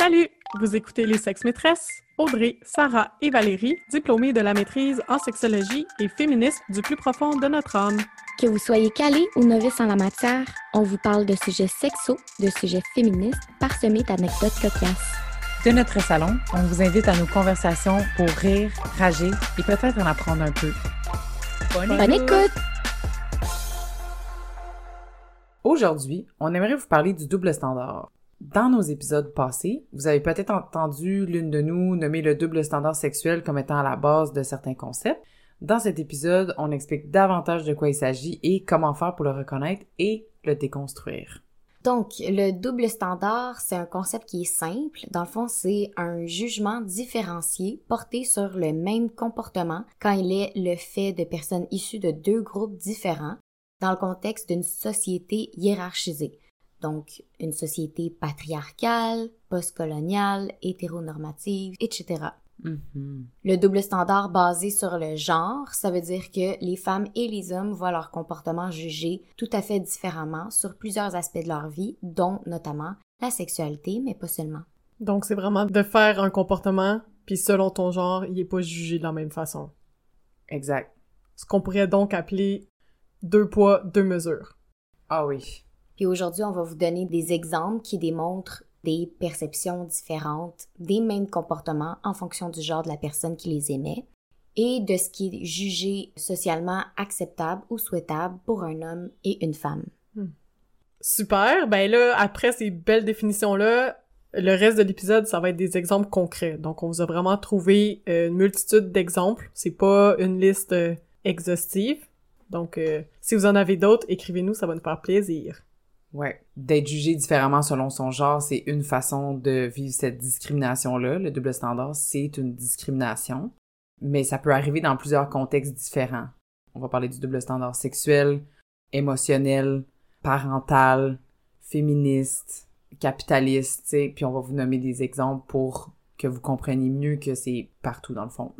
Salut! Vous écoutez Les Sexes Maîtresses? Audrey, Sarah et Valérie, diplômées de la maîtrise en sexologie et féministes du plus profond de notre âme. Que vous soyez calé ou novice en la matière, on vous parle de sujets sexos, de sujets féministes, parsemés d'anecdotes cocasses. De notre salon, on vous invite à nos conversations pour rire, rager et peut-être en apprendre un peu. Bonne, écoute! Aujourd'hui, on aimerait vous parler du double standard. Dans nos épisodes passés, vous avez peut-être entendu l'une de nous nommer le double standard sexuel comme étant à la base de certains concepts. Dans cet épisode, on explique davantage de quoi il s'agit et comment faire pour le reconnaître et le déconstruire. Donc, le double standard, c'est un concept qui est simple. Dans le fond, c'est un jugement différencié porté sur le même comportement quand il est le fait de personnes issues de deux groupes différents dans le contexte d'une société hiérarchisée. Donc, une société patriarcale, postcoloniale, hétéronormative, etc. Mhm. Le double standard basé sur le genre, ça veut dire que les femmes et les hommes voient leur comportement jugé tout à fait différemment sur plusieurs aspects de leur vie, dont notamment la sexualité, mais pas seulement. Donc, c'est vraiment de faire un comportement, puis selon ton genre, il est pas jugé de la même façon. Exact. Ce qu'on pourrait donc appeler deux poids, deux mesures. Ah oui. Puis aujourd'hui, on va vous donner des exemples qui démontrent des perceptions différentes des mêmes comportements en fonction du genre de la personne qui les émet et de ce qui est jugé socialement acceptable ou souhaitable pour un homme et une femme. Super! Ben là, après ces belles définitions-là, le reste de l'épisode, ça va être des exemples concrets. Donc, on vous a vraiment trouvé euh, une multitude d'exemples. C'est pas une liste euh, exhaustive. Donc, euh, si vous en avez d'autres, écrivez-nous, ça va nous faire plaisir. Ouais. D'être jugé différemment selon son genre, c'est une façon de vivre cette discrimination-là. Le double standard, c'est une discrimination. Mais ça peut arriver dans plusieurs contextes différents. On va parler du double standard sexuel, émotionnel, parental, féministe, capitaliste, tu sais. Puis on va vous nommer des exemples pour que vous compreniez mieux que c'est partout dans le fond.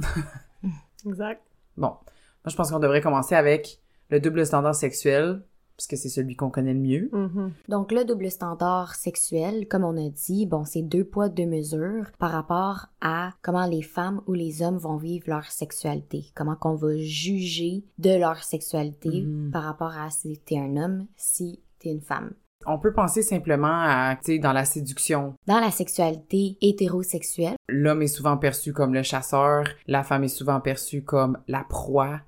Exact. Bon. Moi, je pense qu'on devrait commencer avec le double standard sexuel, parce que c'est celui qu'on connaît le mieux. Mhm. Donc le double standard sexuel, comme on a dit, bon, c'est deux poids, deux mesures par rapport à comment les femmes ou les hommes vont vivre leur sexualité, comment qu'on va juger de leur sexualité Mhm. par rapport à si t'es un homme, si t'es une femme. On peut penser simplement à, tu sais, dans la séduction. Dans la sexualité hétérosexuelle, L'homme est souvent perçu comme le chasseur, la femme est souvent perçue comme la proie.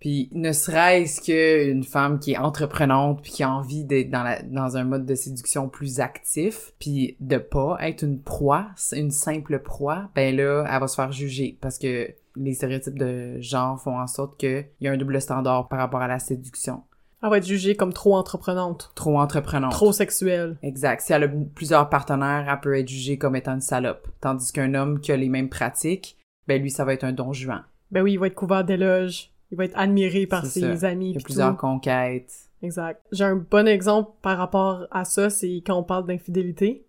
Puis ne serait-ce qu'une femme qui est entreprenante puis qui a envie d'être dans, la, dans un mode de séduction plus actif, puis de pas être une proie, une simple proie, ben là, elle va se faire juger parce que les stéréotypes de genre font en sorte qu'il y a un double standard par rapport à la séduction. Elle va être jugée comme trop entreprenante, Trop entreprenante. trop sexuelle. Exact. Si elle a plusieurs partenaires, elle peut être jugée comme étant une salope. Tandis qu'un homme qui a les mêmes pratiques, ben lui, ça va être un don juan. Ben oui, il va être couvert d'éloges. Il va être admiré par ses ça. amis. Il y a plusieurs tout. conquêtes. Exact. J'ai un bon exemple par rapport à ça, c'est quand on parle d'infidélité.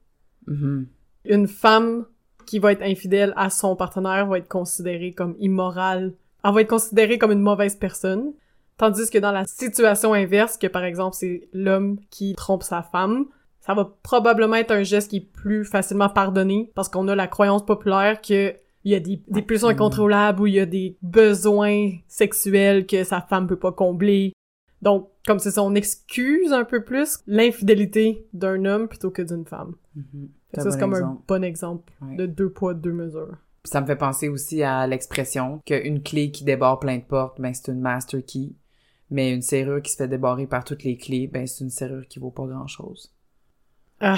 Mhm. Une femme qui va être infidèle à son partenaire va être considérée comme immorale. Elle va être considérée comme une mauvaise personne. Tandis que dans la situation inverse, que par exemple c'est l'homme qui trompe sa femme, ça va probablement être un geste qui est plus facilement pardonné parce qu'on a la croyance populaire que il y a des, des pulsions incontrôlables ou il y a des besoins sexuels que sa femme peut pas combler. Donc, comme c'est ça, on excuse un peu plus l'infidélité d'un homme plutôt que d'une femme. Mhm. Ça, c'est comme un bon exemple Ouais. de deux poids, deux mesures. Ça me fait penser aussi à l'expression qu'une clé qui débarre plein de portes, ben c'est une master key. Mais une serrure qui se fait débarrer par toutes les clés, ben c'est une serrure qui vaut pas grand chose. Ah,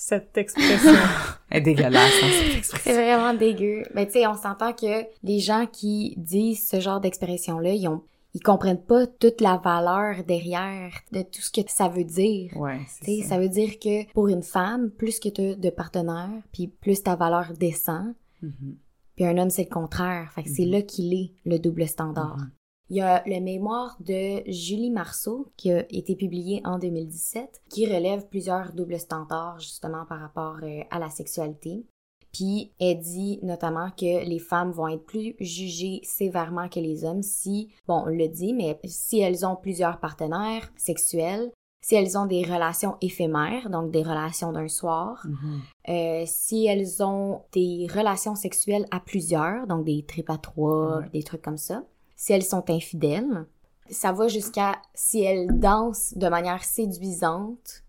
cette expression. Elle est dégueulasse, hein, cette expression. c'est vraiment dégueu. Mais tu sais, on s'entend que les gens qui disent ce genre d'expression-là, ils ont ils comprennent pas toute la valeur derrière de tout ce que ça veut dire. Ouais, Tu c'est sais, ça. ça veut dire que pour une femme, plus que tu de partenaires, puis plus ta valeur descend, Mhm. puis un homme, c'est le contraire. Fait que c'est Mhm. là qu'il est, le double standard. Mhm. Il y a le mémoire de Julie Marceau qui a été publié en 2017 qui relève plusieurs doubles standards justement par rapport euh, à la sexualité. Puis elle dit notamment que les femmes vont être plus jugées sévèrement que les hommes si, bon, on le dit, mais si elles ont plusieurs partenaires sexuels, si elles ont des relations éphémères, donc des relations d'un soir, Mhm. euh, si elles ont des relations sexuelles à plusieurs, donc des tripes à trois, des trucs comme ça, si elles sont infidèles, ça va jusqu'à si elles dansent de manière séduisante,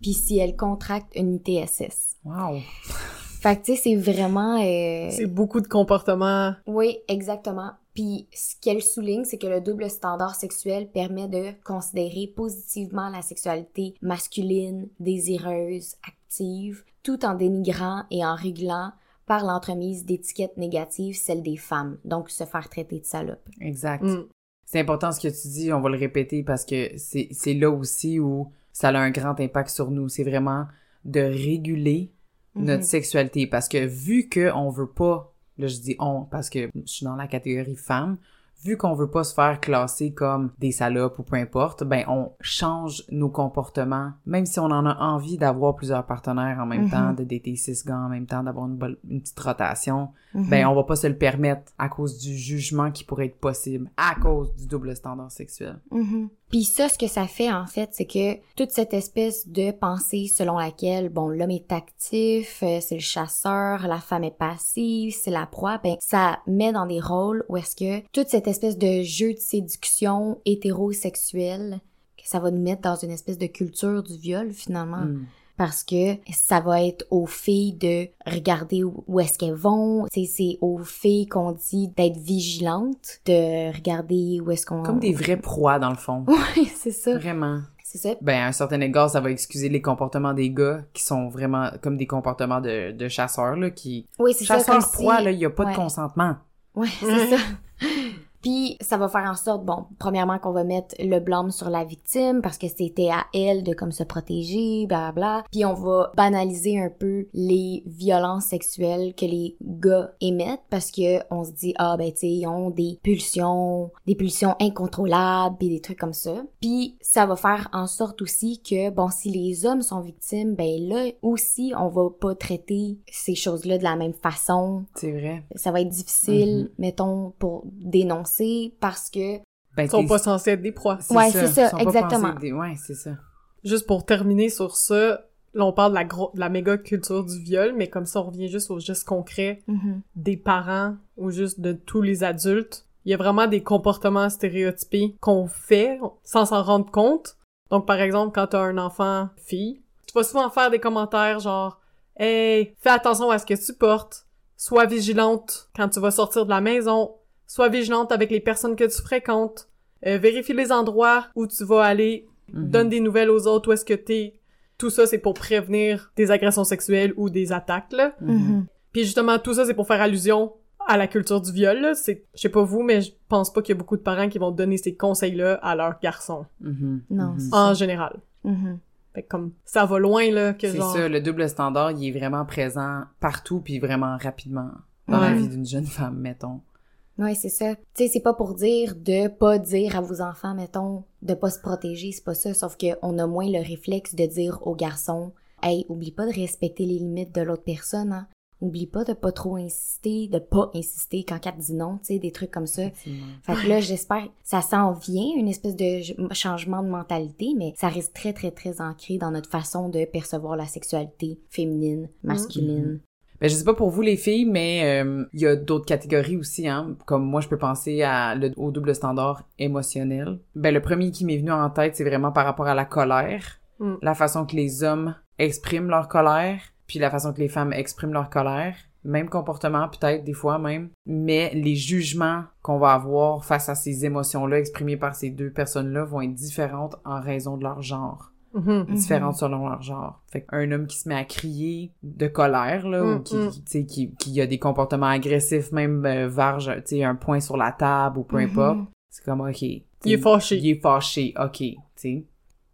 puis si elles contractent une ITSS. Wow. Fait que tu sais, c'est vraiment... euh, C'est beaucoup de comportements. Oui, exactement. Puis ce qu'elle souligne, c'est que le double standard sexuel permet de considérer positivement la sexualité masculine, désireuse, active, tout en dénigrant et en régulant par l'entremise d'étiquettes négatives celle des femmes, donc se faire traiter de salope. Exact. Mm. C'est important ce que tu dis, on va le répéter parce que c'est c'est là aussi où ça a un grand impact sur nous. C'est vraiment de réguler notre Mhm. sexualité parce que vu que on veut pas, là je dis on parce que je suis dans la catégorie femme, vu qu'on veut pas se faire classer comme des salopes ou peu importe, ben on change nos comportements, même si on en a envie d'avoir plusieurs partenaires en même Mhm. temps, de dater six gars en même temps, d'avoir une, petite rotation, Mhm. ben on va pas se le permettre à cause du jugement qui pourrait être possible à cause du double standard sexuel. Mhm. Puis ça, ce que ça fait, en fait, c'est que toute cette espèce de pensée selon laquelle, bon, l'homme est actif, euh, c'est le chasseur, la femme est passive, c'est la proie, ben, ça met dans des rôles où est-ce que toute cette espèce de jeu de séduction hétérosexuel, que ça va nous mettre dans une espèce de culture du viol, finalement. Mm. Parce que ça va être aux filles de regarder où est-ce qu'elles vont. C'est, aux filles qu'on dit d'être vigilantes, de regarder où est-ce qu'on... Comme des vraies proies dans le fond. Ouais, c'est ça. Vraiment. C'est ça. Ben, à un certain égard, ça va excuser les comportements des gars qui sont vraiment comme des comportements de, de chasseurs, là, qui... Oui, c'est ça. Chasseur Comme proie, si... là, il y a pas Ouais. de consentement. Ouais, c'est ça. Puis ça va faire en sorte, bon, premièrement qu'on va mettre le blâme sur la victime parce que c'était à elle de comme se protéger, bla bla. Puis on va banaliser un peu les violences sexuelles que les gars émettent parce que on se dit ah ben tu sais ils ont des pulsions, des pulsions incontrôlables et des trucs comme ça. Puis ça va faire en sorte aussi que bon si les hommes sont victimes, ben là aussi on va pas traiter ces choses-là de la même façon C'est vrai. ça va être difficile, Mhm. mettons, pour dénoncer parce que... Ben, Ils sont pas censés être des proies. Ouais, c'est ça, Ils sont pas exactement. des- Ouais, c'est ça. Juste pour terminer sur ça, là on parle de la, gros, de la méga culture du viol, mais comme ça on revient juste au geste concret des parents ou juste de tous les adultes. Il y a vraiment des comportements stéréotypés qu'on fait sans s'en rendre compte. Donc par exemple, quand t'as un enfant fille, tu vas souvent faire des commentaires genre « Hey, fais attention à ce que tu portes. Sois vigilante quand tu vas sortir de la maison. Sois vigilante avec les personnes que tu fréquentes. Euh, vérifie les endroits où tu vas aller. Mhm. Donne des nouvelles aux autres où est-ce que t'es. » Tout ça, c'est pour prévenir des agressions sexuelles ou des attaques, là. Mhm. Puis justement, tout ça, c'est pour faire allusion à la culture du viol, là. C'est, je sais pas vous, mais je pense pas qu'il y a beaucoup de parents qui vont donner ces conseils-là à leurs garçons, Mhm. Non, Mhm. en général. Mhm. Fait que comme, ça va loin, là, que C'est ça, le double standard, il est vraiment présent partout puis vraiment rapidement dans la vie d'une jeune femme, mettons. Ouais, c'est ça. Tu sais, c'est pas pour dire de pas dire à vos enfants, mettons, de pas se protéger, c'est pas ça, sauf que on a moins le réflexe de dire aux garçons « Hey, oublie pas de respecter les limites de l'autre personne, hein. Oublie pas de pas trop insister, de pas insister quand elle dit non, tu sais, des trucs comme ça. Fait que là, j'espère, ça s'en vient, une espèce de changement de mentalité, mais ça reste très, très, très ancré dans notre façon de percevoir la sexualité féminine, masculine. Ben, je sais pas pour vous les filles, mais euh, il y a d'autres catégories aussi, hein. Comme moi, je peux penser à le, au double standard émotionnel. Ben, le premier qui m'est venu en tête, c'est vraiment par rapport à la colère. Mm. La façon que les hommes expriment leur colère, puis la façon que les femmes expriment leur colère. Même comportement, peut-être, des fois même. Mais les jugements qu'on va avoir face à ces émotions-là exprimées par ces deux personnes-là vont être différentes en raison de leur genre Mhm. Mhm. différentes selon leur genre. Fait qu'un homme qui se met à crier de colère, là, ou Mm, qui, mm. qui, tu sais, qui, qui a des comportements agressifs, même euh, verge, tu sais, un point sur la table ou peu Mhm. importe, c'est comme, ok. Il est fâché. Il est fâché, ok, tu sais.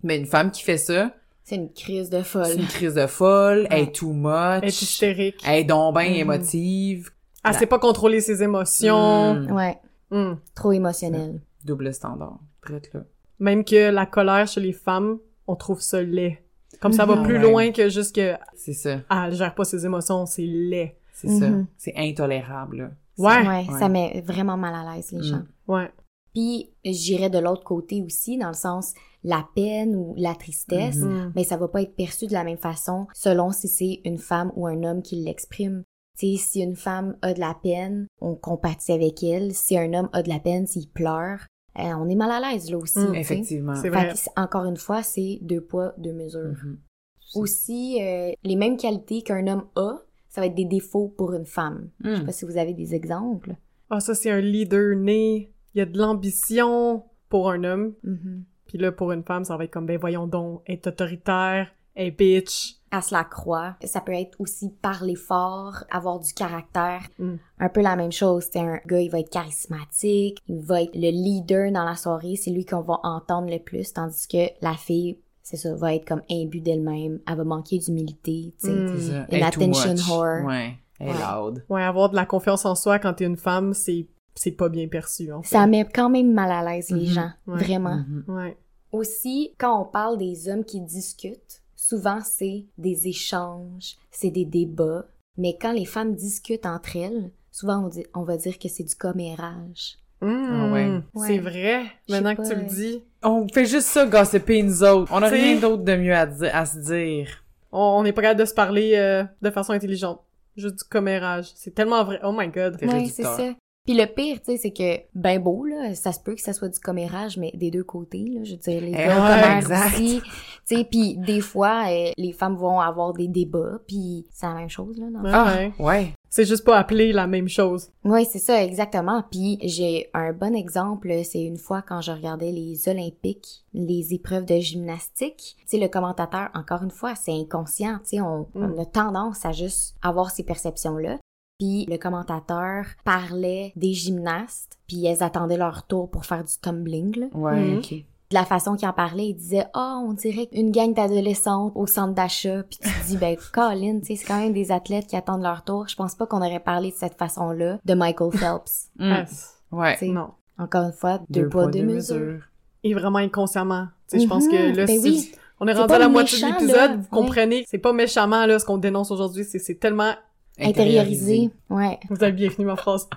Mais une femme qui fait ça, C'est une crise de c'est folle. une crise de folle, elle est too much, Elle est hystérique. elle est donc Mhm. émotive, Elle sait pas contrôler ses émotions. Mm. Ouais, Mm. trop émotionnel. double standard, prête là. Même que la colère chez les femmes, on trouve ça laid. Comme ça va Mhm. plus Ouais. loin que juste que C'est ça, ah, elle gère pas ses émotions, c'est laid. c'est ça. Mhm. C'est intolérable, là. Ouais. Ouais, Ouais. ça met vraiment mal à l'aise les gens. Mm. Ouais. Puis j'irais de l'autre côté aussi, dans le sens la peine ou la tristesse, Mhm. Mm. mais ça va pas être perçu de la même façon selon si c'est une femme ou un homme qui l'exprime. Tu sais, si une femme a de la peine, on compatit avec elle. Si un homme a de la peine, s'il pleure, euh, on est mal à l'aise là aussi. Mm. Effectivement. C'est Fait vrai. que encore une fois, c'est deux poids, deux mesures. Mhm. Aussi, euh, les mêmes qualités qu'un homme a, ça va être des défauts pour une femme. Je sais Mm. pas si vous avez des exemples. Ah, ça, c'est un leader né. Il y a de l'ambition pour un homme. Mhm. Puis là, pour une femme, ça va être comme, ben voyons donc, être autoritaire, être bitch. À se la croix. Ça peut être aussi parler fort, avoir du caractère. Mm. Un peu la même chose. C'est un gars, il va être charismatique, il va être le leader dans la soirée, c'est lui qu'on va entendre le plus, tandis que la fille, c'est ça, va être comme imbue d'elle-même, elle va manquer d'humilité, tu sais. Mm. C'est ça. Une Elle attention whore. Ouais. Elle loud. Ouais, avoir de la confiance en soi quand t'es une femme, c'est c'est pas bien perçu, en fait. Ça met quand même mal à l'aise les Mhm. gens, Ouais. vraiment. Mhm. Ouais. Aussi, quand on parle des hommes qui discutent, souvent c'est des échanges, c'est des débats. Mais quand les femmes discutent entre elles, souvent on, dit, on va dire que c'est du commérage. Mm. Ah ouais. Ouais. C'est vrai, maintenant que pas, tu le dis. On fait juste ça, gossiper nous autres. On a T'sais- rien d'autre de mieux à, di- à se dire. On n'est pas capable de se parler euh, de façon intelligente. Juste du commérage. C'est tellement vrai. Oh my god. C'est Ouais, c'est réducteur. ça. Puis le pire, tu sais, c'est que ben beau là, ça se peut que ça soit du commérage, mais des deux côtés là, je veux dire les Eh gars ouais, exact. aussi. Tu sais, puis des fois euh, les femmes vont avoir des débats, puis c'est la même chose là. dans le Ah, Ouais. ouais. C'est juste pas appelé la même chose. Oui, c'est ça, exactement. Puis j'ai un bon exemple, c'est une fois quand je regardais les Olympiques, les épreuves de gymnastique. Tu sais, le commentateur, encore une fois, c'est inconscient. Tu sais, on, Mm. on a tendance à juste avoir ces perceptions-là. Puis le commentateur parlait des gymnastes, puis elles attendaient leur tour pour faire du tumbling. Là. Ouais, Mhm. ok. De la façon qu'il en parlait, il disait « Ah, on dirait une gang d'adolescentes au centre d'achat. » Puis tu te dis « Ben, Colin, tu sais, c'est quand même des athlètes qui attendent leur tour. Je pense pas qu'on aurait parlé de cette façon-là de Michael Phelps. Mm. Ouais. Non. Encore une fois, deux, poids, deux, mesures. Et vraiment inconsciemment. Tu sais, je pense Mhm, que là, ben si oui. on est C'est rendu à la moitié de méchant, l'épisode, vous Ouais. comprenez, c'est pas méchamment là ce qu'on dénonce aujourd'hui, c'est c'est tellement Intériorisé. Ouais. vous avez bien fini ma phrase.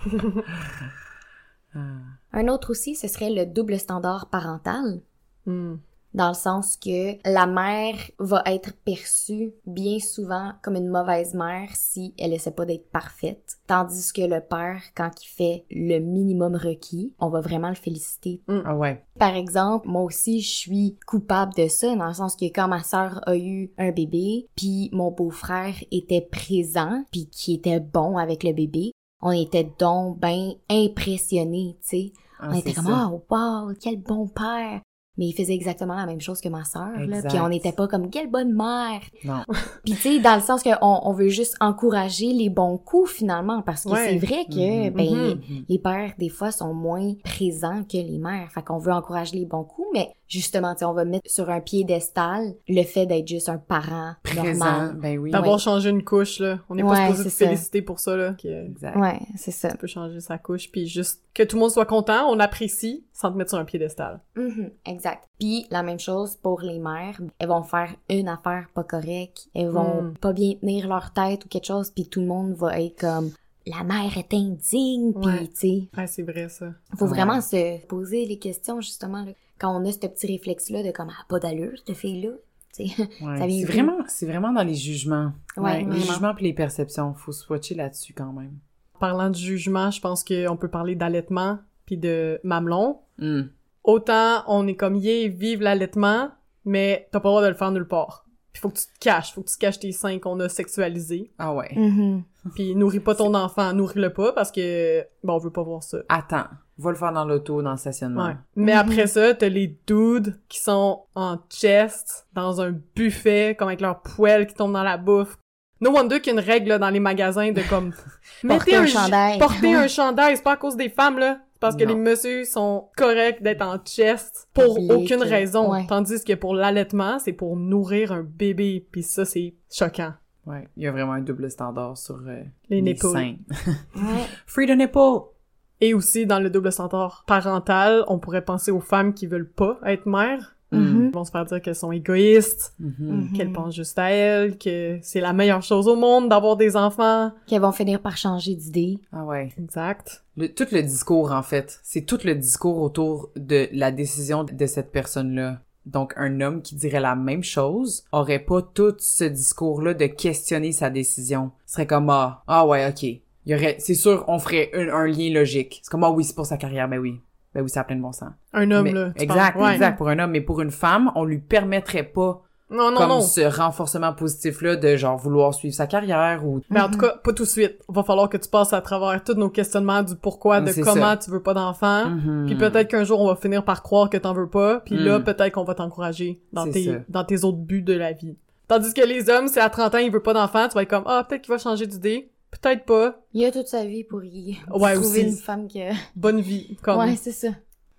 Un autre aussi, ce serait le double standard parental. Hmm. Dans le sens que la mère va être perçue bien souvent comme une mauvaise mère si elle essaie pas d'être parfaite. Tandis que le père, quand il fait le minimum requis, on va vraiment le féliciter. Ah ouais. Par exemple, moi aussi, je suis coupable de ça, dans le sens que quand ma sœur a eu un bébé, puis mon beau-frère était présent, puis qui était bon avec le bébé, on était donc ben impressionnés, tu sais. Ah, on était comme ça. oh wow, quel bon père. Mais il faisait exactement la même chose que ma sœur, là. Puis on n'était pas comme quelle bonne mère. Non. Puis tu sais, dans le sens qu'on on veut juste encourager les bons coups finalement, parce que Ouais. c'est vrai que Mhm. ben Mhm. les pères des fois sont moins présents que les mères. Fait qu'on veut encourager les bons coups, mais justement, tu sais, on va mettre sur un piédestal le fait d'être juste un parent Présent. normal. Ben oui. D'avoir Ouais. changé une couche, là. On n'est Ouais, pas supposé ça. féliciter pour ça, là. Que Exact. Ouais, c'est ça. tu peux changer sa couche, puis juste que tout le monde soit content, on apprécie, sans te mettre sur un piédestal. Mhm, exact. Puis la même chose pour les mères, elles vont faire une affaire pas correcte, elles vont Mm. pas bien tenir leur tête ou quelque chose, puis tout le monde va être comme la mère est indigne, puis tu sais, Ouais, c'est vrai, ça. faut Ouais. vraiment se poser les questions justement là, quand on a ce petit réflexe là de comme ah, pas d'allure cette fille là, tu sais. Ouais. C'est vraiment, c'est vraiment dans les jugements. Ouais, les jugements puis les perceptions. Faut swatcher là-dessus quand même. Parlant de jugement, je pense qu'on peut parler d'allaitement, puis de mamelon. Hmm. Autant on est comme yé, vive l'allaitement, mais t'as pas le droit de le faire nulle part. Puis faut que tu te caches, faut que tu caches tes seins qu'on a sexualisés. Ah ouais. Mhm. Puis nourris pas ton enfant, nourris-le pas parce que bon, on veut pas voir ça. Attends. Va le faire dans l'auto, dans le stationnement. Ouais. Mais Mhm. après ça, t'as les dudes qui sont en chest, dans un buffet, comme avec leur poêle qui tombe dans la bouffe. No wonder qu'il y a une règle là, dans les magasins de comme Porter un chandail. Porter un chandail, c'est pas à cause des femmes là, parce que Non. les messieurs sont corrects d'être en chest pour aucune raison, ouais. tandis que pour l'allaitement, c'est pour nourrir un bébé, puis ça c'est choquant. Ouais. Il y a vraiment un double standard sur euh, Les nipples. seins. Ouais. Free the nipple! Et aussi dans le double standard parental, on pourrait penser aux femmes qui veulent pas être mères. Mhm. Ils vont se faire dire qu'elles sont égoïstes, Mhm. Mhm. qu'elles pensent juste à elles, que c'est la meilleure chose au monde d'avoir des enfants. Qu'elles vont finir par changer d'idée. Ah ouais. Exact. Le- tout le discours, en fait. C'est tout le discours autour de la décision de cette personne-là. Donc, un homme qui dirait la même chose aurait pas tout ce discours-là de questionner sa décision. Ce serait comme, ah, ah ouais, ok. Il y aurait, c'est sûr, on ferait un, un lien logique. C'est comme, ah oui, c'est pour sa carrière, ben oui. Ben oui, ça a plein de bon sens. Un homme, Mais- là. tu exact. Ouais. exact, pour un homme. Mais pour une femme, on lui permettrait pas Non, non, comme non. ce renforcement positif-là de genre vouloir suivre sa carrière ou Mais en tout cas, pas tout de suite. Va falloir que tu passes à travers tous nos questionnements du pourquoi, de comment ça. tu veux pas d'enfant. Mhm. Puis peut-être qu'un jour, on va finir par croire que t'en veux pas. Puis là, Mm. peut-être qu'on va t'encourager dans tes, ça. dans tes autres buts de la vie. Tandis que les hommes, c'est à 30 ans, il veut pas d'enfant, tu vas être comme, ah, peut-être qu'il va changer d'idée. Peut-être pas. Il a toute sa vie pour y Ouais, trouver aussi. une femme que... Bonne vie. Comme, Ouais, c'est ça.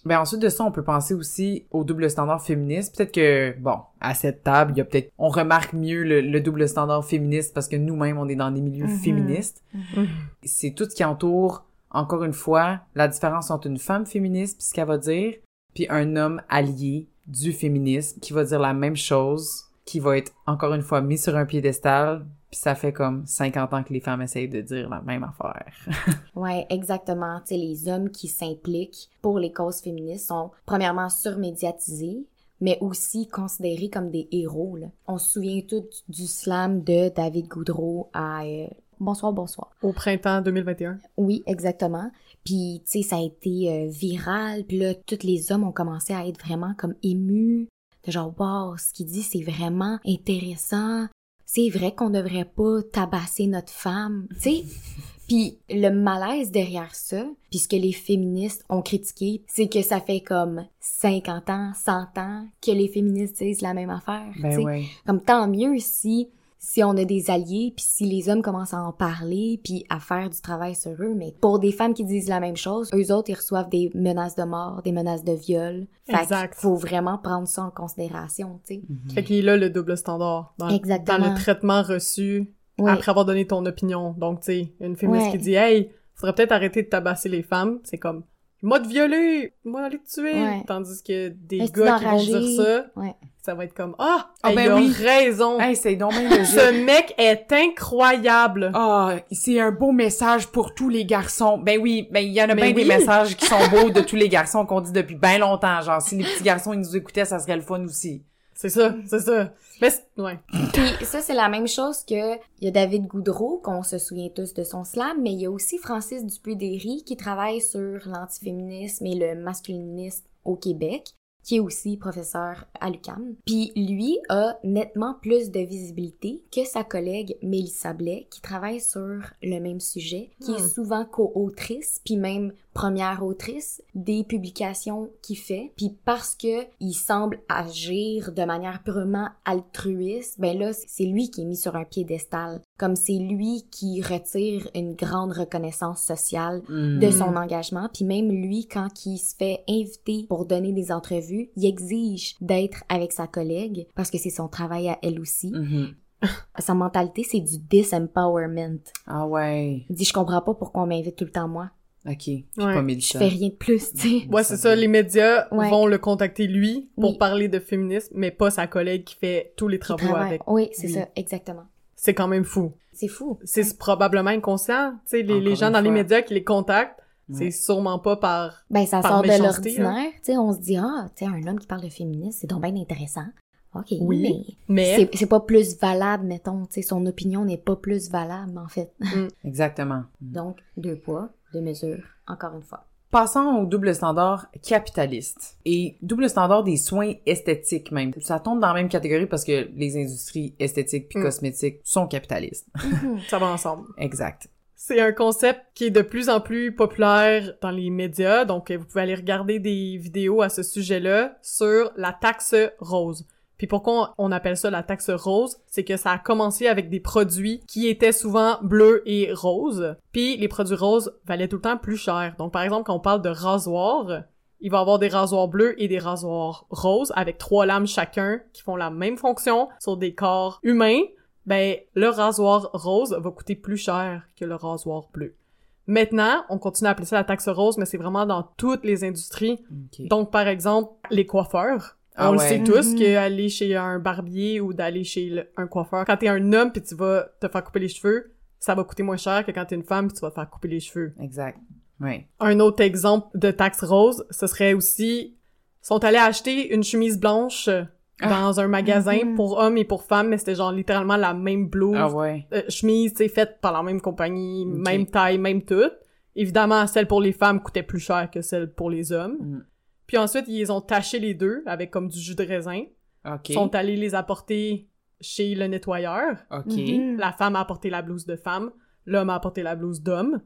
Ben ensuite de ça, on peut penser aussi au double standard féministe. Peut-être que, bon, à cette table, il y a peut-être, on remarque mieux le, le double standard féministe parce que nous-mêmes, on est dans des milieux Mhm. féministes. Mhm. C'est tout ce qui entoure, encore une fois, la différence entre une femme féministe puis ce qu'elle va dire, puis un homme allié du féminisme qui va dire la même chose, qui va être, encore une fois, mis sur un piédestal, puis ça fait comme 50 ans que les femmes essayent de dire la même affaire. Ouais, exactement. Tu sais, les hommes qui s'impliquent pour les causes féministes sont premièrement surmédiatisés, mais aussi considérés comme des héros. Là. On se souvient tous du slam de David Goudreau à euh, Bonsoir, bonsoir. Au printemps 2021. Oui, exactement. Puis, tu sais, ça a été euh, viral. Puis là, tous les hommes ont commencé à être vraiment comme émus. De genre, wow, ce qu'il dit, c'est vraiment intéressant. C'est vrai qu'on devrait pas tabasser notre femme. Tu sais, puis le malaise derrière ça, puis ce que les féministes ont critiqué, c'est que ça fait comme 50 ans, 100 ans que les féministes disent la même affaire. Ben ouais. Comme tant mieux si si on a des alliés, puis si les hommes commencent à en parler, puis à faire du travail sur eux. Mais pour des femmes qui disent la même chose, eux autres, ils reçoivent des menaces de mort, des menaces de viol. Fait Exact. qu'il faut vraiment prendre ça en considération, tu sais. Fait qu'il est là le double standard. Dans, Exactement. Dans le traitement reçu Oui. après avoir donné ton opinion. Donc, tu sais, une féministe qui dit, hey, faudrait peut-être arrêter de tabasser les femmes. C'est comme, moi te violer, moi aller te tuer. Ouais. Tandis que des Est-ce gars qui vont dire ça, Ouais. ça va être comme, ah, Ah, hey, ben il a oui. raison. Hey, c'est donc. Ce mec est incroyable. Ah, c'est un beau message pour tous les garçons. Ben oui, ben il y en a Mais bien des messages qui sont beaux de tous les garçons qu'on dit depuis bien longtemps. Genre, si les petits garçons ils nous écoutaient, ça serait le fun aussi. C'est ça, c'est ça. Mais, ouais. Puis ça, c'est la même chose que y a David Goudreau, qu'on se souvient tous de son slam, mais il y a aussi Francis Dupuy-Derry qui travaille sur l'antiféminisme et le masculinisme au Québec, qui est aussi professeur à l'UQAM. Puis lui a nettement plus de visibilité que sa collègue Mélissa Blais, qui travaille sur le même sujet, qui est souvent co-autrice, puis même première autrice des publications qu'il fait. Puis parce que il semble agir de manière purement altruiste, ben là, c'est lui qui est mis sur un piédestal. Comme c'est lui qui retire une grande reconnaissance sociale Hmm. de son engagement. Puis même lui, quand il se fait inviter pour donner des entrevues, il exige d'être avec sa collègue parce que c'est son travail à elle aussi. Mhm. Sa mentalité, c'est du disempowerment. Ah ouais. Il dit, je comprends pas pourquoi on m'invite tout le temps moi. Ok. J'ai Ouais. pas mis Je fais rien de plus, tu sais. Ouais, c'est ça, les médias Ouais. vont le contacter lui pour Oui. parler de féminisme, mais pas sa collègue qui fait tous les travaux avec. Oui, c'est ça, exactement. C'est quand même fou. C'est fou. C'est probablement inconscient. Tu sais, les, gens dans les médias qui les contactent, Ouais. c'est sûrement pas par... Ben, ça Par sort de l'ordinaire. Tu sais, on se dit, ah, tu sais, un homme qui parle de féminisme, c'est donc bien intéressant. OK, Oui, mais Mais... c'est- c'est pas plus valable, mettons. Tu sais, son opinion n'est pas plus valable, en fait. Exactement. Donc, deux poids, deux mesures, encore une fois. Passons au double standard capitaliste. Et double standard des soins esthétiques même. Ça tombe dans la même catégorie parce que les industries esthétiques puis Mm. cosmétiques sont capitalistes. Ça va ensemble. exact. C'est un concept qui est de plus en plus populaire dans les médias, donc euh, vous pouvez aller regarder des vidéos à ce sujet-là sur la taxe rose. Puis pourquoi on appelle ça la taxe rose, c'est que ça a commencé avec des produits qui étaient souvent bleus et roses. Puis les produits roses valaient tout le temps plus cher. Donc par exemple, quand on parle de rasoir, il va y avoir des rasoirs bleus et des rasoirs roses avec trois lames chacun qui font la même fonction sur des corps humains. Ben, le rasoir rose va coûter plus cher que le rasoir bleu. Maintenant, on continue à appeler ça la taxe rose, mais c'est vraiment dans toutes les industries. Donc, par exemple, les coiffeurs. Ah on le sait tous Mhm. qu'aller chez un barbier ou d'aller chez le- un coiffeur, quand t'es un homme puis tu vas te faire couper les cheveux, ça va coûter moins cher que quand t'es une femme puis tu vas te faire couper les cheveux. Exact. Ouais. Un autre exemple de taxe rose, ce serait aussi sont allés acheter une chemise blanche Ah. dans un magasin Mhm. pour hommes et pour femmes, mais c'était genre littéralement la même blouse, Ah ouais. euh, chemise, sais, faite par la même compagnie, même taille, même tout. Évidemment, celle pour les femmes coûtait plus cher que celle pour les hommes. Mm. Puis ensuite, ils ont taché les deux avec comme du jus de raisin. OK. Ils sont allés les apporter chez le nettoyeur. OK. Mhm. La femme a apporté la blouse de femme, l'homme a apporté la blouse d'homme.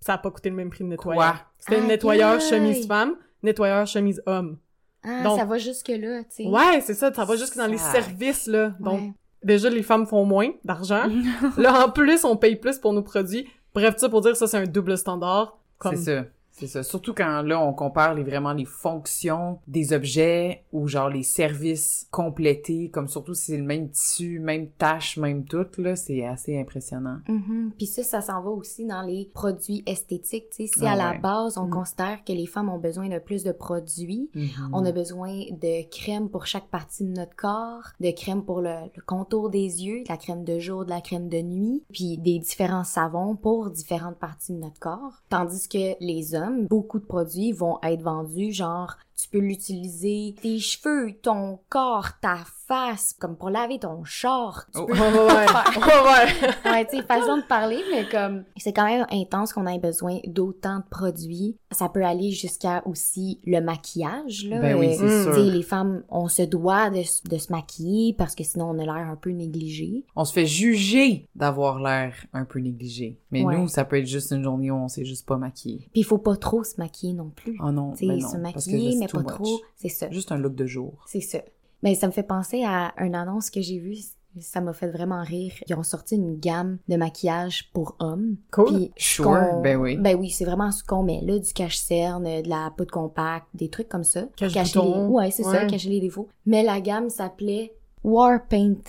Ça a pas coûté le même prix de nettoyeur. Quoi? C'était nettoyeur chemise femme, nettoyeur chemise homme. Ah, Donc- ça va jusque-là, tu sais. Ouais, c'est ça, ça va jusque dans les services, là. Donc, Ouais. déjà, les femmes font moins d'argent. là, en plus, on paye plus pour nos produits. Bref, ça pour dire ça, c'est un double standard. Comme... C'est ça. C'est ça. Surtout quand là, on compare les, vraiment les fonctions des objets ou genre les services complétés, comme surtout si c'est le même tissu, même tâche, même tout, là, c'est assez impressionnant. Mhm. Puis ça, ça s'en va aussi dans les produits esthétiques. Tu sais, si Ah à la ouais. base, on Mm. considère que les femmes ont besoin de plus de produits, on a besoin de crème pour chaque partie de notre corps, de crème pour le, le contour des yeux, de la crème de jour, de la crème de nuit, puis des différents savons pour différentes parties de notre corps. Tandis que les hommes, beaucoup de produits vont être vendus genre tu peux l'utiliser tes cheveux, ton corps, ta face, comme pour laver ton char. Tu Oh. peux Ouais, ouais, ouais. ouais, ouais. tu sais, façon de parler, mais comme c'est quand même intense qu'on ait besoin d'autant de produits. Ça peut aller jusqu'à aussi le maquillage, là. Ben oui, Euh, c'est Mm. sûr. tu sais, les femmes, on se doit de, de se maquiller parce que sinon on a l'air un peu négligé. On se fait juger d'avoir l'air un peu négligé. Mais Ouais. nous, ça peut être juste une journée où on s'est juste pas maquillé. Puis il faut pas trop se maquiller non plus. Oh non, tu sais, ben non, se parce que maquiller, c'est mais pas much. trop. C'est ça. Juste un look de jour. C'est ça. Mais ça me fait penser à une annonce que j'ai vue. Ça m'a fait vraiment rire. Ils ont sorti une gamme de maquillage pour hommes. Cool. Puis Sure, ben oui. Ben oui, c'est vraiment ce qu'on met là, du cache-cerne, de la poudre compacte, des trucs comme ça. pour cacher les... Ouais, c'est ça, cacher les défauts. Mais la gamme s'appelait War Paint.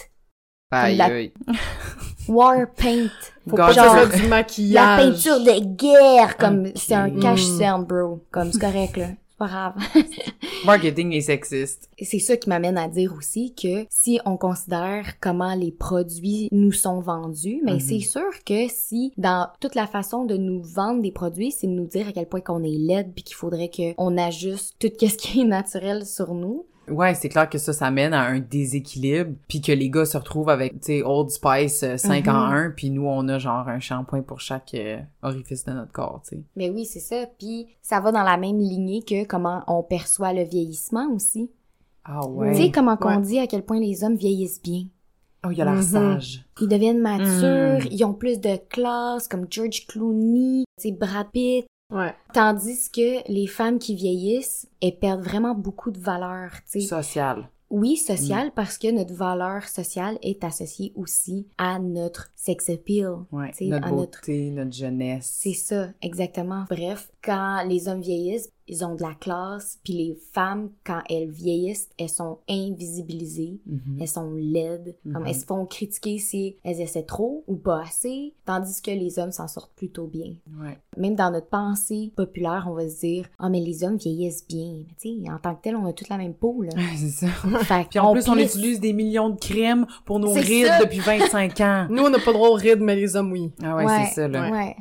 Aïe, la- aïe. War Paint. Faut pas genre, du La maquillage. peinture de guerre, comme c'est un Mm. cache-cerne, bro. Comme c'est correct là. C'est pas grave. Marketing est sexiste. C'est ça qui m'amène à dire aussi que si on considère comment les produits nous sont vendus, mais Mhm. c'est sûr que si dans toute la façon de nous vendre des produits, c'est de nous dire à quel point qu'on est laide puis qu'il faudrait qu'on ajuste tout ce qui est naturel sur nous. Ouais, c'est clair que ça, ça mène à un déséquilibre, puis que les gars se retrouvent avec, tu sais, Old Spice euh, 5 en Mhm. 1, puis nous, on a genre un shampoing pour chaque euh, orifice de notre corps, tu sais. Mais oui, c'est ça. Puis ça va dans la même lignée que comment on perçoit le vieillissement aussi. Ah Tu ouais. sais, comment qu'on Ouais. dit à quel point les hommes vieillissent bien? Oh, il a l'air Mhm. sage. Ils deviennent matures, Mm. ils ont plus de classe, comme George Clooney, tu sais, Brad Pitt. Ouais. Tandis que les femmes qui vieillissent, elles perdent vraiment beaucoup de valeur, tu sais. Social. Oui, sociale, parce que notre valeur sociale est associée aussi à notre sex appeal. Ouais. Notre à notre- beauté, notre jeunesse. C'est ça, exactement. Bref, quand les hommes vieillissent, ils ont de la classe, puis les femmes, quand elles vieillissent, elles sont invisibilisées, Mhm. elles sont laides, comme Mhm. elles se font critiquer si elles essaient trop ou pas assez, tandis que les hommes s'en sortent plutôt bien. Ouais. Même dans notre pensée populaire, on va se dire « Ah, mais les hommes vieillissent bien. » Mais tu sais, en tant que tel, on a toute la même peau, là. c'est ça. Fait Puis en plus, on utilise des millions de crèmes pour nos rides ça. depuis 25 ans. Nous, on n'a pas le droit aux rides, mais les hommes, oui. Ah ouais, Ouais, c'est ça, là. Ouais.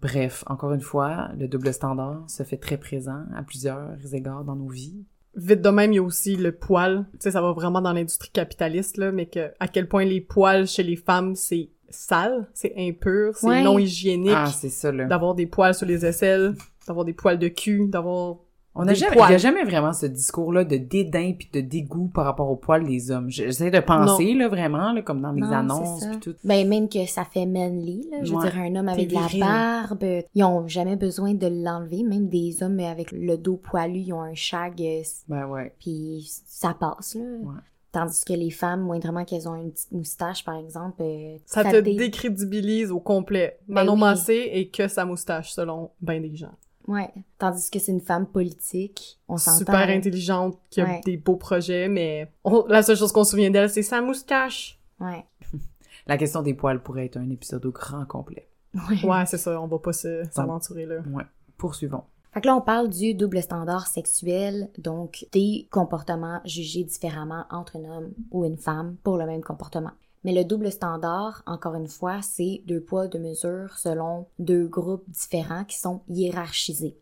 Bref, encore une fois, le double standard se fait très présent à plusieurs égards dans nos vies. Vite de même, il y a aussi le poil. Tu sais, ça va vraiment dans l'industrie capitaliste, là, mais que à quel point les poils chez les femmes, c'est sale, c'est impur, c'est Ouais. non hygiénique. Ah, c'est ça, là. D'avoir des poils sur les aisselles, d'avoir des poils de cul, d'avoir... On n'a Des jamais, il y a jamais vraiment ce discours-là de dédain puis de dégoût par rapport aux poils des hommes. J'essaie de penser, là, vraiment, là, comme dans les Non, annonces puis tout. Ben, même que ça fait manly, là. Je veux dire, un homme avec de la barbe, ils ont jamais besoin de l'enlever. Même des hommes avec le dos poilu, ils ont un shag, euh, Ben ouais. puis ça passe, là. Ouais. Tandis que les femmes, moindrement qu'elles ont une petite moustache, par exemple, euh, Ça, te dé- décrédibilise au complet. Ben Manon oui. Massé et que sa moustache, selon ben des gens. Ouais. Tandis que c'est une femme politique, on s'entend. Super intelligente, qui a Ouais. des beaux projets, mais on- la seule chose qu'on se souvient d'elle, c'est sa moustache. Ouais. La question des poils pourrait être un épisode au grand complet. Ouais. Ouais, c'est ça, on va pas se- s'aventurer là. Ouais. Poursuivons. Fait que là, on parle du double standard sexuel, donc des comportements jugés différemment entre un homme ou une femme pour le même comportement. Mais le double standard, encore une fois, c'est deux poids, deux mesures selon deux groupes différents qui sont hiérarchisés.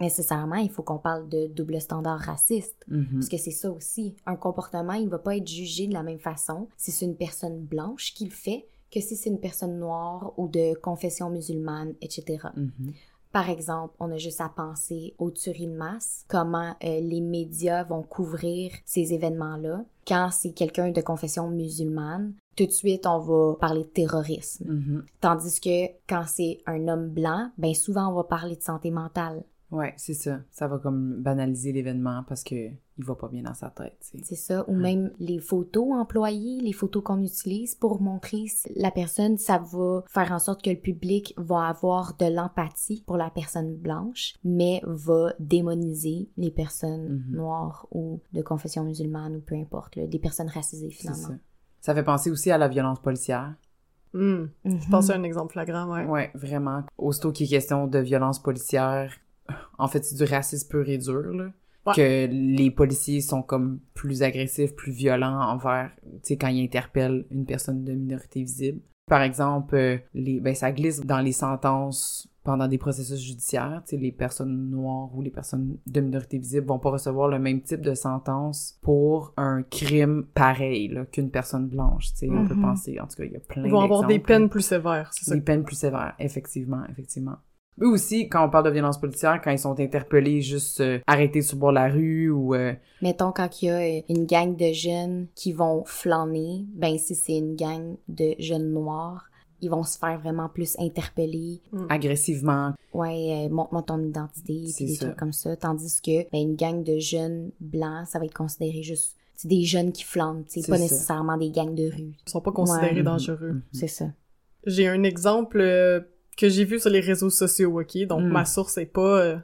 Nécessairement, il faut qu'on parle de double standard raciste. Mhm. Parce que c'est ça aussi. Un comportement, il va pas être jugé de la même façon si c'est une personne blanche qui le fait que si c'est une personne noire ou de confession musulmane, etc. Mhm. Par exemple, on a juste à penser aux tueries de masse, comment euh, les médias vont couvrir ces événements-là. Quand c'est quelqu'un de confession musulmane, tout de suite, on va parler de terrorisme. Mhm. Tandis que quand c'est un homme blanc, ben souvent, on va parler de santé mentale. Ouais, c'est ça. Ça va comme banaliser l'événement parce que il va pas bien dans sa tête. C'est ça. Ou même les photos employées, les photos qu'on utilise pour montrer la personne, ça va faire en sorte que le public va avoir de l'empathie pour la personne blanche, mais va démoniser les personnes Mhm. noires ou de confession musulmane ou peu importe, là, des personnes racisées C'est finalement. Ça. Fait penser aussi à la violence policière. Hmm. Mhm. Je pense à un exemple flagrant, ouais. Ouais, vraiment. Aussitôt qu'il est question de violence policière, en fait, c'est du racisme pur et dur, là. Ouais. Que les policiers sont comme plus agressifs, plus violents envers, tu sais, quand ils interpellent une personne de minorité visible. Par exemple, euh, les, ben, ça glisse dans les sentences pendant des processus judiciaires. Tu sais, les personnes noires ou les personnes de minorité visible vont pas recevoir le même type de sentence pour un crime pareil, là, qu'une personne blanche. Tu sais, on peut Mhm. penser, en tout cas, il y a plein Ils vont avoir des peines plus sévères, c'est ça. Des peines plus sévères, effectivement, effectivement. Eux aussi, quand on parle de violence policière, quand ils sont interpellés, juste euh, arrêtés sur le bord de la rue ou... euh, Mettons quand il y a euh, une gang de jeunes qui vont flâner, ben si c'est une gang de jeunes noirs, ils vont se faire vraiment plus interpeller. agressivement. Ouais, euh, montre-moi ton identité, puis des ça. trucs comme ça. Tandis que ben, une gang de jeunes blancs, ça va être considéré juste c'est des jeunes qui flânent, c'est pas ça. nécessairement des gangs de rue. Ils sont pas considérés Ouais. dangereux. Mhm. C'est ça. J'ai un exemple euh, que j'ai vu sur les réseaux sociaux, ok? Donc, Mm. ma source est pas euh,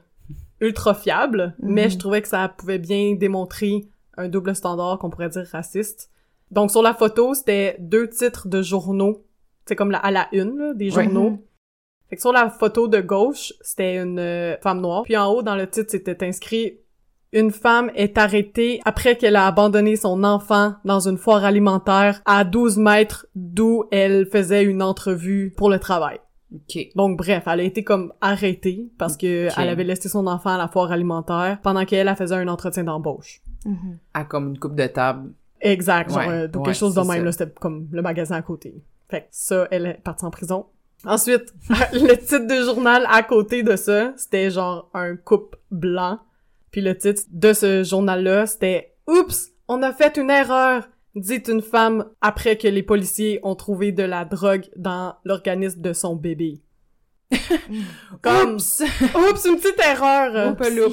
ultra fiable, Mhm. mais je trouvais que ça pouvait bien démontrer un double standard qu'on pourrait dire raciste. Donc, sur la photo, c'était deux titres de journaux. C'est comme la, à la une, là, des journaux. Fait que sur la photo de gauche, c'était une euh, femme noire. Puis en haut, dans le titre, c'était inscrit « Une femme est arrêtée après qu'elle a abandonné son enfant dans une foire alimentaire à 12 mètres d'où elle faisait une entrevue pour le travail. ». Donc bref, elle a été comme arrêtée parce que elle avait laissé son enfant à la foire alimentaire pendant qu'elle elle faisait un entretien d'embauche. Mhm. À comme une coupe de table. Exact, genre Ouais, euh, ouais, quelque chose de même ça. là, c'était comme le magasin à côté. Fait que ça, elle est partie en prison. Ensuite, le titre de journal à côté de ça, c'était genre un couple blanc. Puis le titre de ce journal-là, c'était Oups, on a fait une erreur, dit une femme après que les policiers ont trouvé de la drogue dans l'organisme de son bébé. Comme Oups! Oups, une petite erreur. Oupeloup.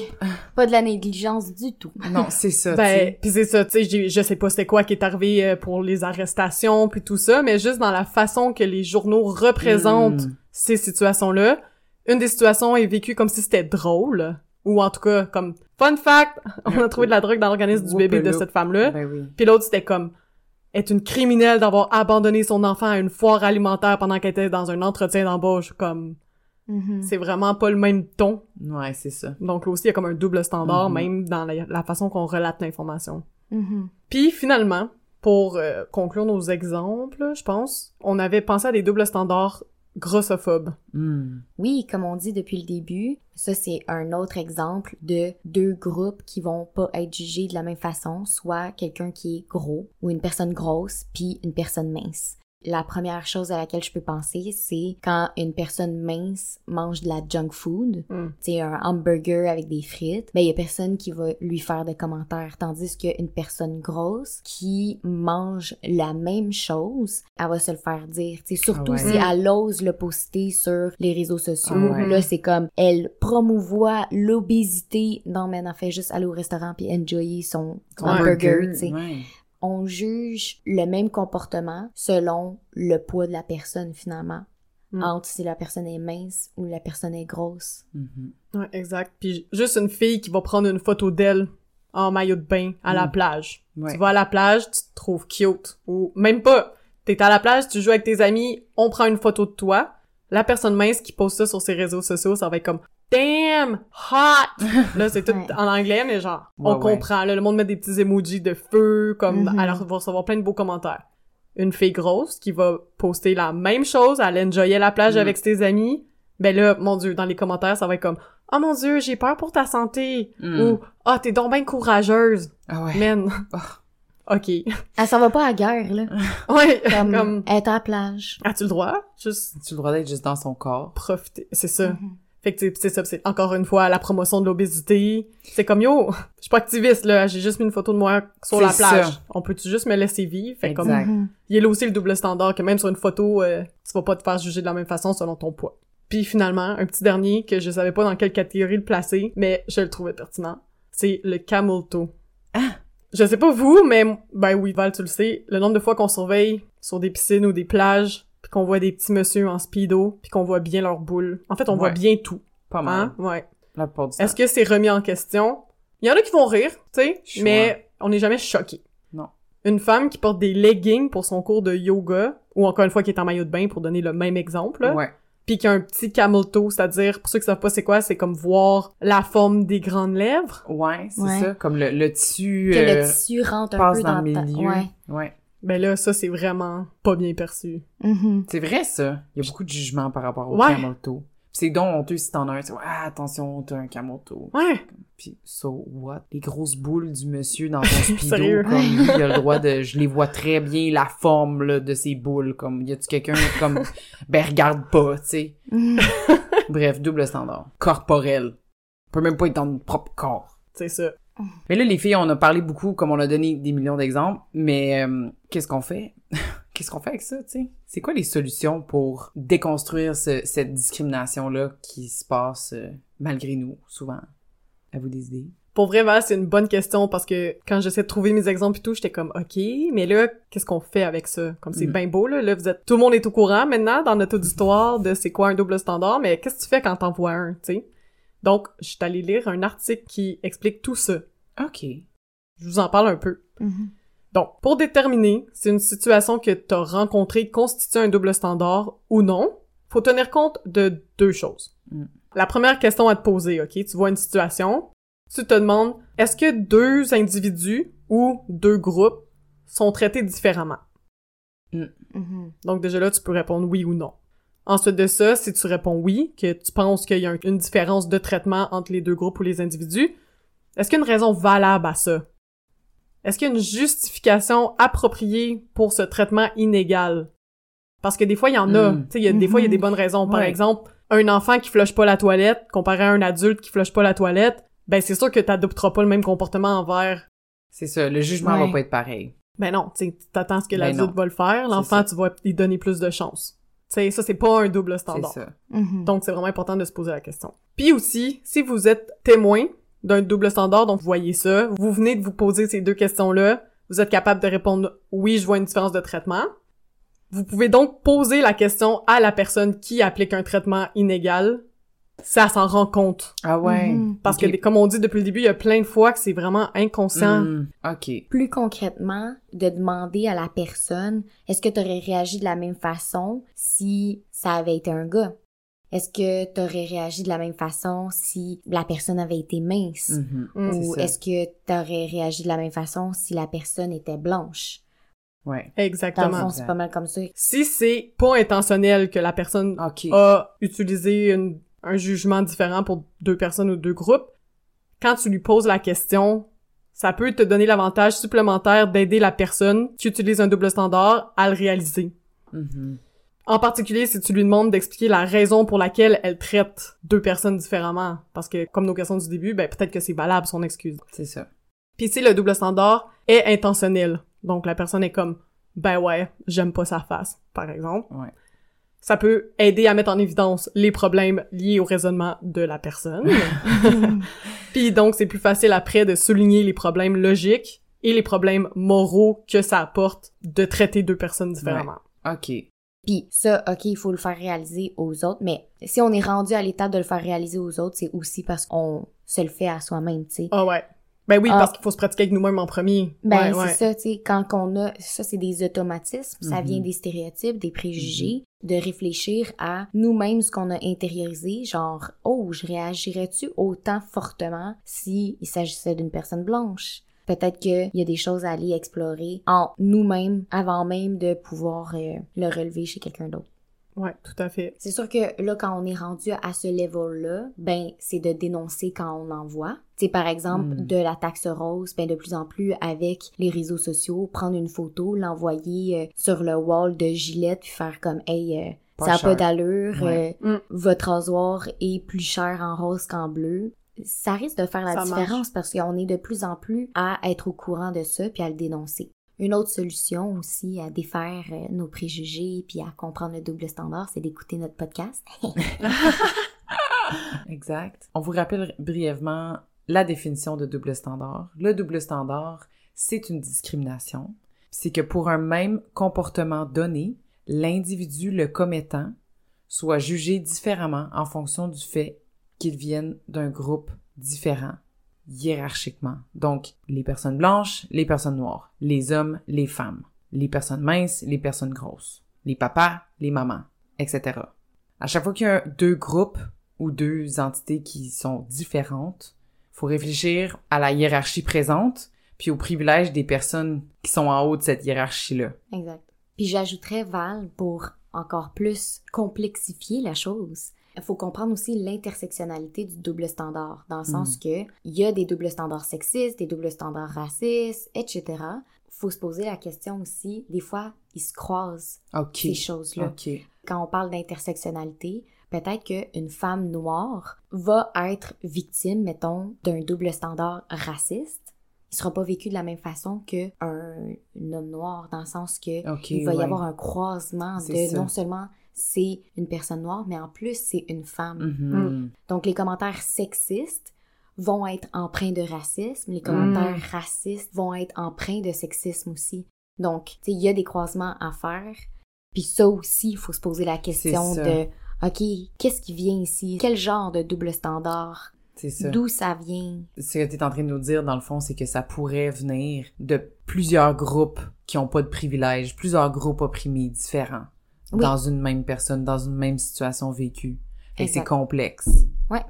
Pas de la négligence du tout. Non, c'est ça, Ben, sais. pis c'est ça, tu sais, je sais pas c'était quoi qui est arrivé euh, pour les arrestations puis tout ça, mais juste dans la façon que les journaux représentent Mm. ces situations-là, une des situations est vécue comme si c'était drôle, ou en tout cas comme fun fact, on a trouvé de la drogue dans l'organisme du bébé de cette femme-là, Ben oui. puis l'autre c'était comme est une criminelle d'avoir abandonné son enfant à une foire alimentaire pendant qu'elle était dans un entretien d'embauche, comme Mhm. c'est vraiment pas le même ton. Ouais, c'est ça. Donc là aussi il y a comme un double standard Mhm. même dans la, la façon qu'on relate l'information. Mhm. Puis finalement, pour euh, conclure nos exemples, je pense, on avait pensé à des doubles standards grossophobes. Mm. Oui, comme on dit depuis le début, ça c'est un autre exemple de deux groupes qui vont pas être jugés de la même façon, soit quelqu'un qui est gros ou une personne grosse puis une personne mince. La première chose à laquelle je peux penser, c'est quand une personne mince mange de la junk food, Mm. tu un hamburger avec des frites, ben il y a personne qui va lui faire de commentaires, tandis qu'une personne grosse qui mange la même chose, elle va se le faire dire, tu sais, surtout Ah ouais. si elle ose le poster sur les réseaux sociaux. Ah ouais. Là, c'est comme, elle promouvoit l'obésité. Non, mais elle en fait juste aller au restaurant puis enjoyer son, hamburger, tu sais ouais. On juge le même comportement selon le poids de la personne finalement. Mm. Entre si la personne est mince ou la personne est grosse. Mhm. Ouais, exact. Puis juste une fille qui va prendre une photo d'elle en maillot de bain à la Mm. plage. Ouais. Tu vas à la plage, tu te trouves cute. Ou même pas. T'es à la plage, tu joues avec tes amis, on prend une photo de toi. La personne mince qui poste ça sur ses réseaux sociaux, ça va être comme Damn! Hot! Là, c'est tout Ouais. en anglais, mais genre, on Ouais, comprend. Là, le monde met des petits emojis de feu, comme, Mhm. alors, va recevoir plein de beaux commentaires. Une fille grosse qui va poster la même chose, elle enjoyait la plage Mm. avec ses amis, ben là, mon dieu, dans les commentaires, ça va être comme « Oh mon dieu, j'ai peur pour ta santé! Hmm. Ou « Ah, t'es donc bien courageuse! Ah ouais. Man! Oh. OK. Elle s'en va pas à la guerre, là. Ouais, Comme, est à la plage. As-tu le droit? Juste Tu le droit d'être juste dans son corps. profiter. C'est ça. Mhm. Fait que tu sais, c'est ça, c'est encore une fois la promotion de l'obésité. C'est comme yo, je suis pas activiste là, j'ai juste mis une photo de moi sur la plage. ça. On peut-tu juste me laisser vivre? Fait Exact. Mhm. il y a là aussi le double standard que même sur une photo, euh, tu vas pas te faire juger de la même façon selon ton poids. Puis finalement, un petit dernier que je savais pas dans quelle catégorie le placer, mais je le trouvais pertinent, c'est le camel toe. Ah! Je sais pas vous, mais ben oui, Val, tu le sais, le nombre de fois qu'on surveille sur des piscines ou des plages, puis qu'on voit des petits messieurs en speedo, puis qu'on voit bien leurs boules. En fait, on voit bien tout. Pas mal. Hein? Ouais. La plupart du Est-ce temps. que c'est remis en question? Il y en a qui vont rire, tu sais, mais on n'est jamais choqué. Non. Une femme qui porte des leggings pour son cours de yoga, ou encore une fois qui est en maillot de bain pour donner le même exemple, là, Ouais. puis qui a un petit camel toe, c'est-à-dire, pour ceux qui savent pas c'est quoi, c'est comme voir la forme des grandes lèvres. Ouais, c'est Ouais. ça. Comme le, le tissu Que euh, le tissu rentre un peu dans, dans, le ta... milieu. Ouais. ouais. Ben là, ça, c'est vraiment pas bien perçu. Mhm. C'est vrai, ça. Il y a beaucoup de jugements par rapport au Ouais. C'est donc honteux si t'en as un. C'est ah, attention, t'as un camel toe. Ouais. Puis, so what? Les grosses boules du monsieur dans son speedo, Sérieux? comme lui, il a le droit de... Je les vois très bien, la forme, là, de ses boules. Comme, y a-tu quelqu'un, comme... Ben, regarde pas, tu sais. Mhm. Bref, double standard. Corporel. On peut même pas être dans notre propre corps. C'est ça. Mais là, les filles, on a parlé beaucoup, comme on a donné des millions d'exemples, mais euh, qu'est-ce qu'on fait? qu'est-ce qu'on fait avec ça, tu sais? C'est quoi les solutions pour déconstruire ce- cette discrimination-là qui se passe euh, malgré nous, souvent? À vous des idées? Pour vrai, Val, c'est une bonne question parce que quand j'essaie de trouver mes exemples et tout, j'étais comme, OK, mais là, qu'est-ce qu'on fait avec ça? Comme c'est Mm. bien beau, là. Là, vous êtes, tout le monde est au courant maintenant dans notre auditoire de c'est quoi un double standard, mais qu'est-ce que tu fais quand t'en vois un, tu sais? Donc, je suis allée lire un article qui explique tout ça. OK. Je vous en parle un peu. Mhm. Donc, pour déterminer si une situation que t'as rencontrée constitue un double standard ou non, faut tenir compte de deux choses. Mm. La première question à te poser, ok? Tu vois une situation, tu te demandes, est-ce que deux individus ou deux groupes sont traités différemment? Mhm. Donc déjà là, tu peux répondre oui ou non. Ensuite de ça, si tu réponds oui, que tu penses qu'il y a un- une différence de traitement entre les deux groupes ou les individus, est-ce qu'il y a une raison valable à ça? Est-ce qu'il y a une justification appropriée pour ce traitement inégal? Parce que des fois, il y en a. Mm. Tu sais, il y a, des fois, il y a des Mhm. bonnes raisons. Par Ouais. exemple, un enfant qui flush pas la toilette, comparé à un adulte qui flush pas la toilette, ben c'est sûr que t'adopteras pas le même comportement envers C'est ça, le jugement Ouais. va pas être pareil. ben non, tu t'attends ce que Ben l'adulte va le faire, l'enfant, tu vas lui donner plus de chance. Tu sais, ça, c'est pas un double C'est standard. ça. Mhm. Donc, c'est vraiment important de se poser la question. Puis aussi, si vous êtes témoin d'un double standard, donc vous voyez ça, vous venez de vous poser ces deux questions-là, vous êtes capable de répondre « oui, je vois une différence de traitement », vous pouvez donc poser la question à la personne qui applique un traitement inégal, elle s'en rend compte. Ah ouais. Mhm. Parce que, comme on dit depuis le début, il y a plein de fois que c'est vraiment inconscient. Hmm, OK. Plus concrètement, de demander à la personne, est-ce que tu aurais réagi de la même façon si ça avait été un gars? Est-ce que tu aurais réagi de la même façon si la personne avait été mince? Mhm. Mm. Ou ça. est-ce que tu aurais réagi de la même façon si la personne était blanche? Ouais. Dans le Exactement. fond, c'est pas mal comme ça. Si c'est pas intentionnel que la personne a utilisé une- un jugement différent pour deux personnes ou deux groupes, quand tu lui poses la question, ça peut te donner l'avantage supplémentaire d'aider la personne qui utilise un double standard à le réaliser. Mhm. En particulier si tu lui demandes d'expliquer la raison pour laquelle elle traite deux personnes différemment. Parce que, comme nos questions du début, ben peut-être que c'est valable son excuse. C'est ça. Puis si le double standard est intentionnel, donc la personne est comme « ben ouais, j'aime pas sa face », par exemple, Ouais. Ça peut aider à mettre en évidence les problèmes liés au raisonnement de la personne. Puis donc, c'est plus facile après de souligner les problèmes logiques et les problèmes moraux que ça apporte de traiter deux personnes différemment. OK. Puis ça, ok, il faut le faire réaliser aux autres, mais si on est rendu à l'étape de le faire réaliser aux autres, c'est aussi parce qu'on se le fait à soi-même, tu sais. Ah ouais. Ben oui, Ah. parce qu'il faut se pratiquer avec nous-mêmes en premier. Ben, ouais, ouais. c'est ça, tu sais, quand on a, ça c'est des automatismes, ça Mhm. vient des stéréotypes, des préjugés, de réfléchir à nous-mêmes ce qu'on a intériorisé, genre, oh, je réagirais-tu autant fortement si il s'agissait d'une personne blanche? Peut-être qu'il y a des choses à aller explorer en nous-mêmes avant même de pouvoir euh, le relever chez quelqu'un d'autre. Ouais, tout à fait. C'est sûr que là, quand on est rendu à ce level-là, ben, c'est de dénoncer quand on en voit. C'est par exemple Mm. de la taxe rose, ben de plus en plus avec les réseaux sociaux, prendre une photo, l'envoyer euh, sur le wall de Gillette, puis faire comme hey, euh, Pas ça a cher. pas d'allure, Ouais. euh, Mm. votre rasoir est plus cher en rose qu'en bleu. Ça risque de faire la Ça différence parce qu'on est de plus en plus à être au courant de ça puis à le dénoncer. Une autre solution aussi à défaire euh, nos préjugés puis à comprendre le double standard, c'est d'écouter notre podcast. Exact. On vous rappelle brièvement la définition de double standard. Le double standard, c'est une discrimination. C'est que pour un même comportement donné, l'individu le commettant soit jugé différemment en fonction du fait qu'il vienne d'un groupe différent hiérarchiquement. Donc, les personnes blanches, les personnes noires, les hommes, les femmes, les personnes minces, les personnes grosses, les papas, les mamans, etc. À chaque fois qu'il y a deux groupes ou deux entités qui sont différentes, faut réfléchir à la hiérarchie présente puis aux privilèges des personnes qui sont en haut de cette hiérarchie-là. Exact. Puis j'ajouterais Val pour encore plus complexifier la chose. Il faut comprendre aussi l'intersectionnalité du double standard, dans le sens que il y a des doubles standards sexistes, des doubles standards racistes, etc. Faut se poser la question aussi, des fois, ils se croisent ces choses-là. Quand on parle d'intersectionnalité, peut-être qu'une femme noire va être victime, mettons, d'un double standard raciste. Il sera pas vécu de la même façon qu'un un homme noir, dans le sens que OK, il va y avoir un croisement de ça. non seulement c'est une personne noire, mais en plus c'est une femme. Mhm. Donc les commentaires sexistes vont être empreints de racisme, les commentaires Mm. racistes vont être empreints de sexisme aussi. Donc, tu sais, il y a des croisements à faire. Puis ça aussi, il faut se poser la question de OK, qu'est-ce qui vient ici? Quel genre de double standard? C'est ça. D'où ça vient? Ce que tu es en train de nous dire, dans le fond, c'est que ça pourrait venir de plusieurs groupes qui ont pas de privilèges, plusieurs groupes opprimés différents Oui. dans une même personne, dans une même situation vécue. Que c'est complexe. Ouais.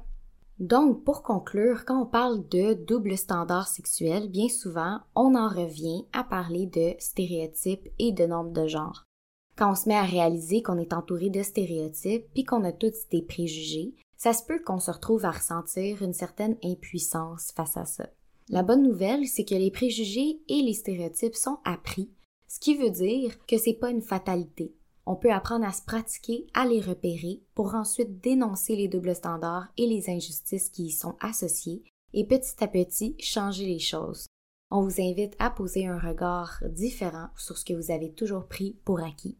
Donc, pour conclure, quand on parle de double standard sexuel, bien souvent, on en revient à parler de stéréotypes et de nombre de genres. Quand on se met à réaliser qu'on est entouré de stéréotypes puis qu'on a tous des préjugés, ça se peut qu'on se retrouve à ressentir une certaine impuissance face à ça. La bonne nouvelle, c'est que les préjugés et les stéréotypes sont appris, ce qui veut dire que c'est pas une fatalité. On peut apprendre à se pratiquer, à les repérer, pour ensuite dénoncer les doubles standards et les injustices qui y sont associées, et petit à petit changer les choses. On vous invite à poser un regard différent sur ce que vous avez toujours pris pour acquis.